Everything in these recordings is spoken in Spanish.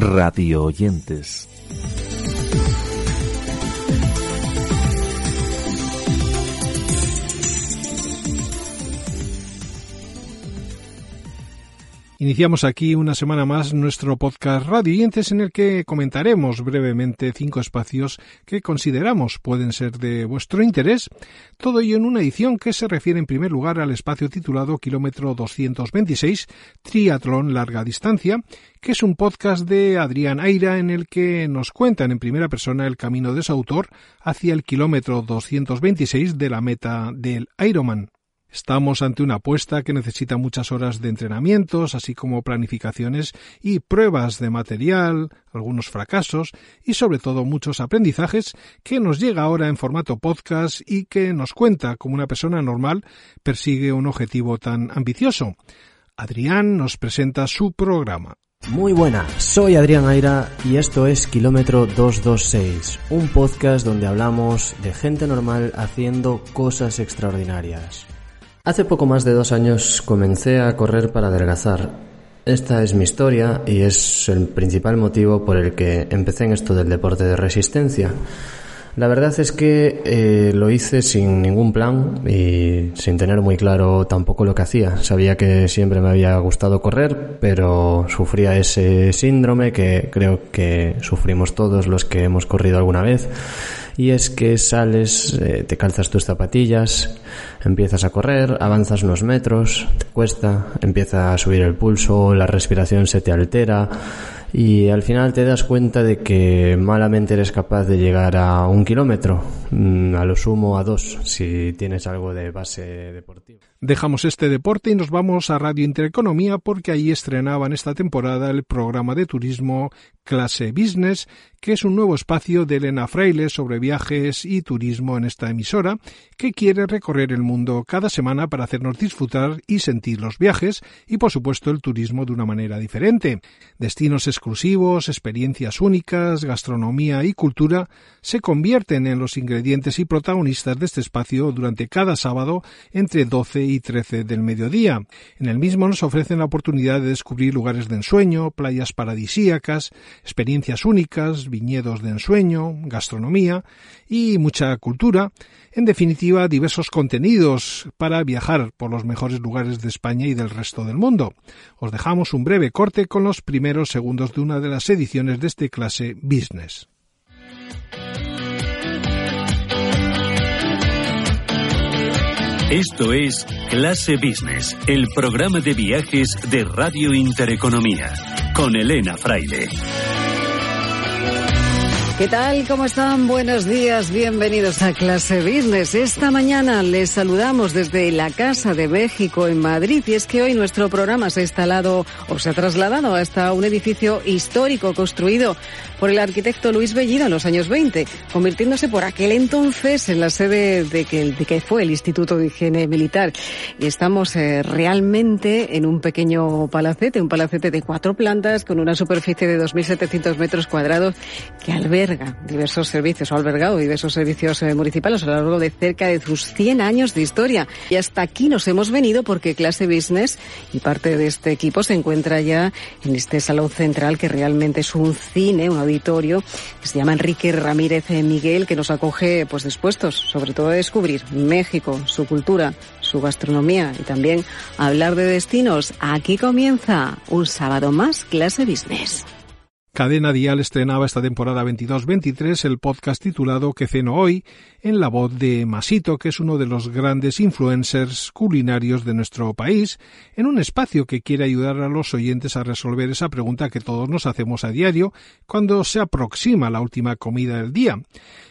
radio oyentes. Iniciamos aquí una semana más nuestro podcast Radiantes en el que comentaremos brevemente cinco espacios que consideramos pueden ser de vuestro interés, todo ello en una edición que se refiere en primer lugar al espacio titulado Kilómetro 226 Triatlón Larga Distancia, que es un podcast de Adrián Aira en el que nos cuentan en primera persona el camino de su autor hacia el kilómetro 226 de la meta del Ironman. Estamos ante una apuesta que necesita muchas horas de entrenamientos, así como planificaciones y pruebas de material, algunos fracasos y sobre todo muchos aprendizajes que nos llega ahora en formato podcast y que nos cuenta cómo una persona normal persigue un objetivo tan ambicioso. Adrián nos presenta su programa. Muy buena, soy Adrián Aira y esto es Kilómetro 226, un podcast donde hablamos de gente normal haciendo cosas extraordinarias. Hace poco más de dos años comencé a correr para adelgazar. Esta es mi historia y es el principal motivo por el que empecé en esto del deporte de resistencia. La verdad es que eh, lo hice sin ningún plan y sin tener muy claro tampoco lo que hacía. Sabía que siempre me había gustado correr, pero sufría ese síndrome que creo que sufrimos todos los que hemos corrido alguna vez y es que sales, eh, te calzas tus zapatillas, empiezas a correr, avanzas unos metros, te cuesta, empieza a subir el pulso, la respiración se te altera y al final te das cuenta de que malamente eres capaz de llegar a un kilómetro, mm, a lo sumo a dos, si tienes algo de base deportiva. Dejamos este deporte y nos vamos a Radio Intereconomía porque ahí estrenaban esta temporada el programa de turismo Clase Business, que es un nuevo espacio de Elena Fraile sobre viajes y turismo en esta emisora, que quiere recorrer el mundo cada semana para hacernos disfrutar y sentir los viajes y por supuesto el turismo de una manera diferente. Destinos exclusivos, experiencias únicas, gastronomía y cultura se convierten en los ingredientes y protagonistas de este espacio durante cada sábado entre 12 y 13 del mediodía. En el mismo nos ofrecen la oportunidad de descubrir lugares de ensueño, playas paradisíacas, experiencias únicas, viñedos de ensueño, gastronomía y mucha cultura, en definitiva diversos contenidos para viajar por los mejores lugares de España y del resto del mundo. Os dejamos un breve corte con los primeros segundos de una de las ediciones de este clase Business. Esto es Clase Business, el programa de viajes de Radio Intereconomía, con Elena Fraile. ¿Qué tal? ¿Cómo están? Buenos días, bienvenidos a Clase Business. Esta mañana les saludamos desde la Casa de México en Madrid y es que hoy nuestro programa se ha instalado o se ha trasladado hasta un edificio histórico construido por el arquitecto Luis Bellido en los años 20, convirtiéndose por aquel entonces en la sede de que, de que fue el Instituto de Higiene Militar. Y estamos eh, realmente en un pequeño palacete, un palacete de cuatro plantas con una superficie de 2.700 metros cuadrados que alberga diversos servicios, o albergado diversos servicios eh, municipales a lo largo de cerca de sus 100 años de historia. Y hasta aquí nos hemos venido porque Clase Business y parte de este equipo se encuentra ya en este salón central que realmente es un cine, un auditorio, que se llama Enrique Ramírez Miguel, que nos acoge pues dispuestos sobre todo a descubrir México, su cultura, su gastronomía y también hablar de destinos. Aquí comienza un sábado más Clase Business. Cadena Dial estrenaba esta temporada 22-23 el podcast titulado Que ceno hoy, en la voz de Masito, que es uno de los grandes influencers culinarios de nuestro país, en un espacio que quiere ayudar a los oyentes a resolver esa pregunta que todos nos hacemos a diario cuando se aproxima la última comida del día.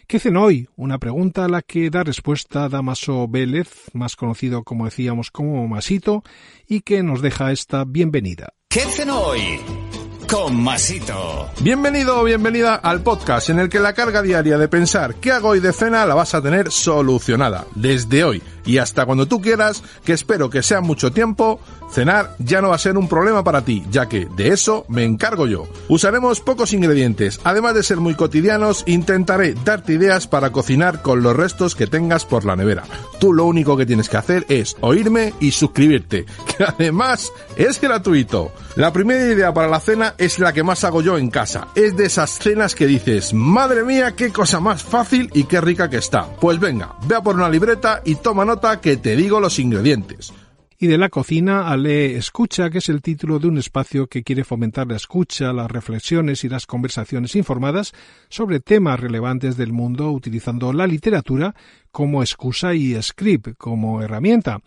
¿Qué ceno hoy? Una pregunta a la que da respuesta Damaso Vélez, más conocido como decíamos como Masito, y que nos deja esta bienvenida. ¿Qué ceno hoy? Con Masito. Bienvenido o bienvenida al podcast en el que la carga diaria de pensar qué hago hoy de cena la vas a tener solucionada desde hoy Y hasta cuando tú quieras, que espero que sea mucho tiempo, cenar ya no va a ser un problema para ti, ya que de eso me encargo yo. Usaremos pocos ingredientes, además de ser muy cotidianos, intentaré darte ideas para cocinar con los restos que tengas por la nevera. Tú lo único que tienes que hacer es oírme y suscribirte, que además es gratuito. La primera idea para la cena es la que más hago yo en casa. Es de esas cenas que dices, madre mía, qué cosa más fácil y qué rica que está. Pues venga, ve a por una libreta y toma nota que te digo los ingredientes y de la cocina a Le Escucha, que es el título de un espacio que quiere fomentar la escucha, las reflexiones y las conversaciones informadas sobre temas relevantes del mundo utilizando la literatura como excusa y script como herramienta.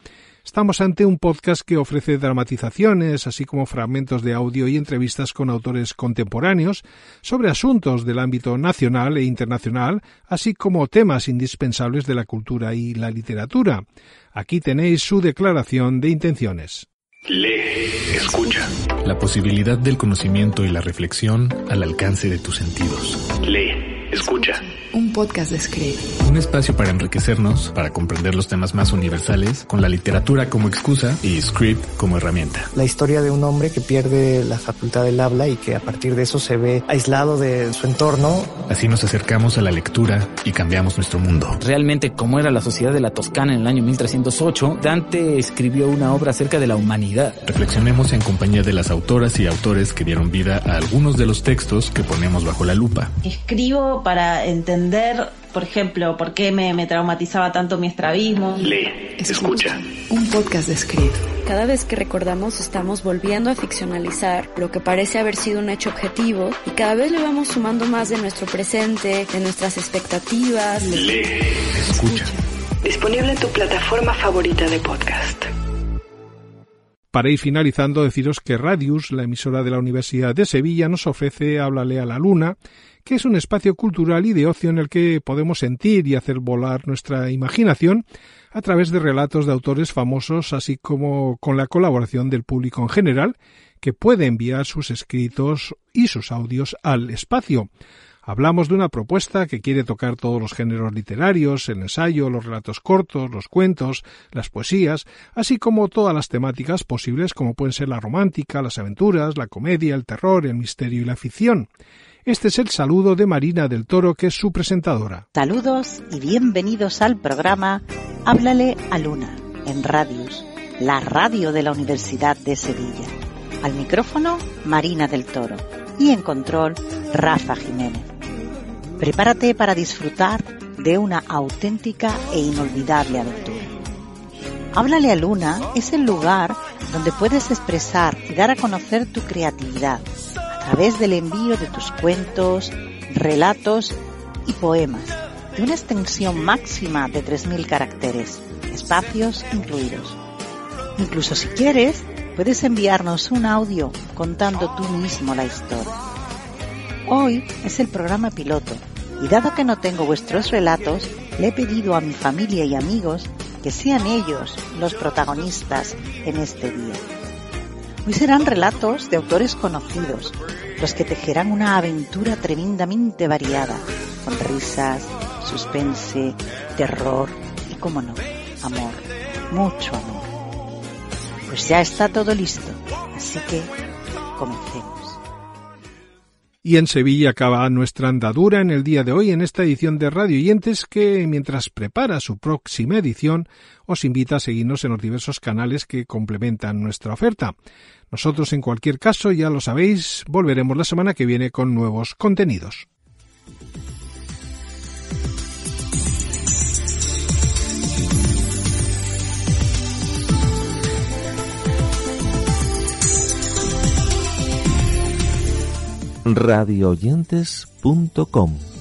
Estamos ante un podcast que ofrece dramatizaciones, así como fragmentos de audio y entrevistas con autores contemporáneos sobre asuntos del ámbito nacional e internacional, así como temas indispensables de la cultura y la literatura. Aquí tenéis su declaración de intenciones. Lee, escucha. La posibilidad del conocimiento y la reflexión al alcance de tus sentidos. Lee, escucha un podcast de Script. Un espacio para enriquecernos, para comprender los temas más universales, con la literatura como excusa y Script como herramienta. La historia de un hombre que pierde la facultad del habla y que a partir de eso se ve aislado de su entorno. Así nos acercamos a la lectura y cambiamos nuestro mundo. Realmente, como era la sociedad de la Toscana en el año 1308, Dante escribió una obra acerca de la humanidad. Reflexionemos en compañía de las autoras y autores que dieron vida a algunos de los textos que ponemos bajo la lupa. Escribo para entender por ejemplo, por qué me, traumatizaba tanto mi estrabismo. Lee, escucha. Un podcast de Script. Cada vez que recordamos estamos volviendo a ficcionalizar lo que parece haber sido un hecho objetivo y cada vez le vamos sumando más de nuestro presente, de nuestras expectativas. Lee, escucha. Disponible en tu plataforma favorita de podcast. Para ir finalizando, deciros que Radius, la emisora de la Universidad de Sevilla, nos ofrece Háblale a la Luna, que es un espacio cultural y de ocio en el que podemos sentir y hacer volar nuestra imaginación a través de relatos de autores famosos, así como con la colaboración del público en general, que puede enviar sus escritos y sus audios al espacio. Hablamos de una propuesta que quiere tocar todos los géneros literarios, el ensayo, los relatos cortos, los cuentos, las poesías, así como todas las temáticas posibles como pueden ser la romántica, las aventuras, la comedia, el terror, el misterio y la ficción. Este es el saludo de Marina del Toro, que es su presentadora. Saludos y bienvenidos al programa Háblale a Luna, en Radius, la radio de la Universidad de Sevilla. Al micrófono, Marina del Toro. Y en control, Rafa Jiménez. Prepárate para disfrutar de una auténtica e inolvidable aventura. Háblale a Luna es el lugar donde puedes expresar y dar a conocer tu creatividad través del envío de tus cuentos, relatos y poemas de una extensión máxima de 3.000 caracteres, espacios incluidos. Incluso si quieres, puedes enviarnos un audio contando tú mismo la historia. Hoy es el programa piloto y dado que no tengo vuestros relatos, le he pedido a mi familia y amigos que sean ellos los protagonistas en este día. Hoy serán relatos de autores conocidos, los que tejerán una aventura tremendamente variada, con risas, suspense, terror y, como no, amor, mucho amor. Pues ya está todo listo, así que comencemos. Y en Sevilla acaba nuestra andadura en el día de hoy en esta edición de Radio Oyentes que, mientras prepara su próxima edición, os invita a seguirnos en los diversos canales que complementan nuestra oferta. Nosotros, en cualquier caso, ya lo sabéis, volveremos la semana que viene con nuevos contenidos. radioyentes.com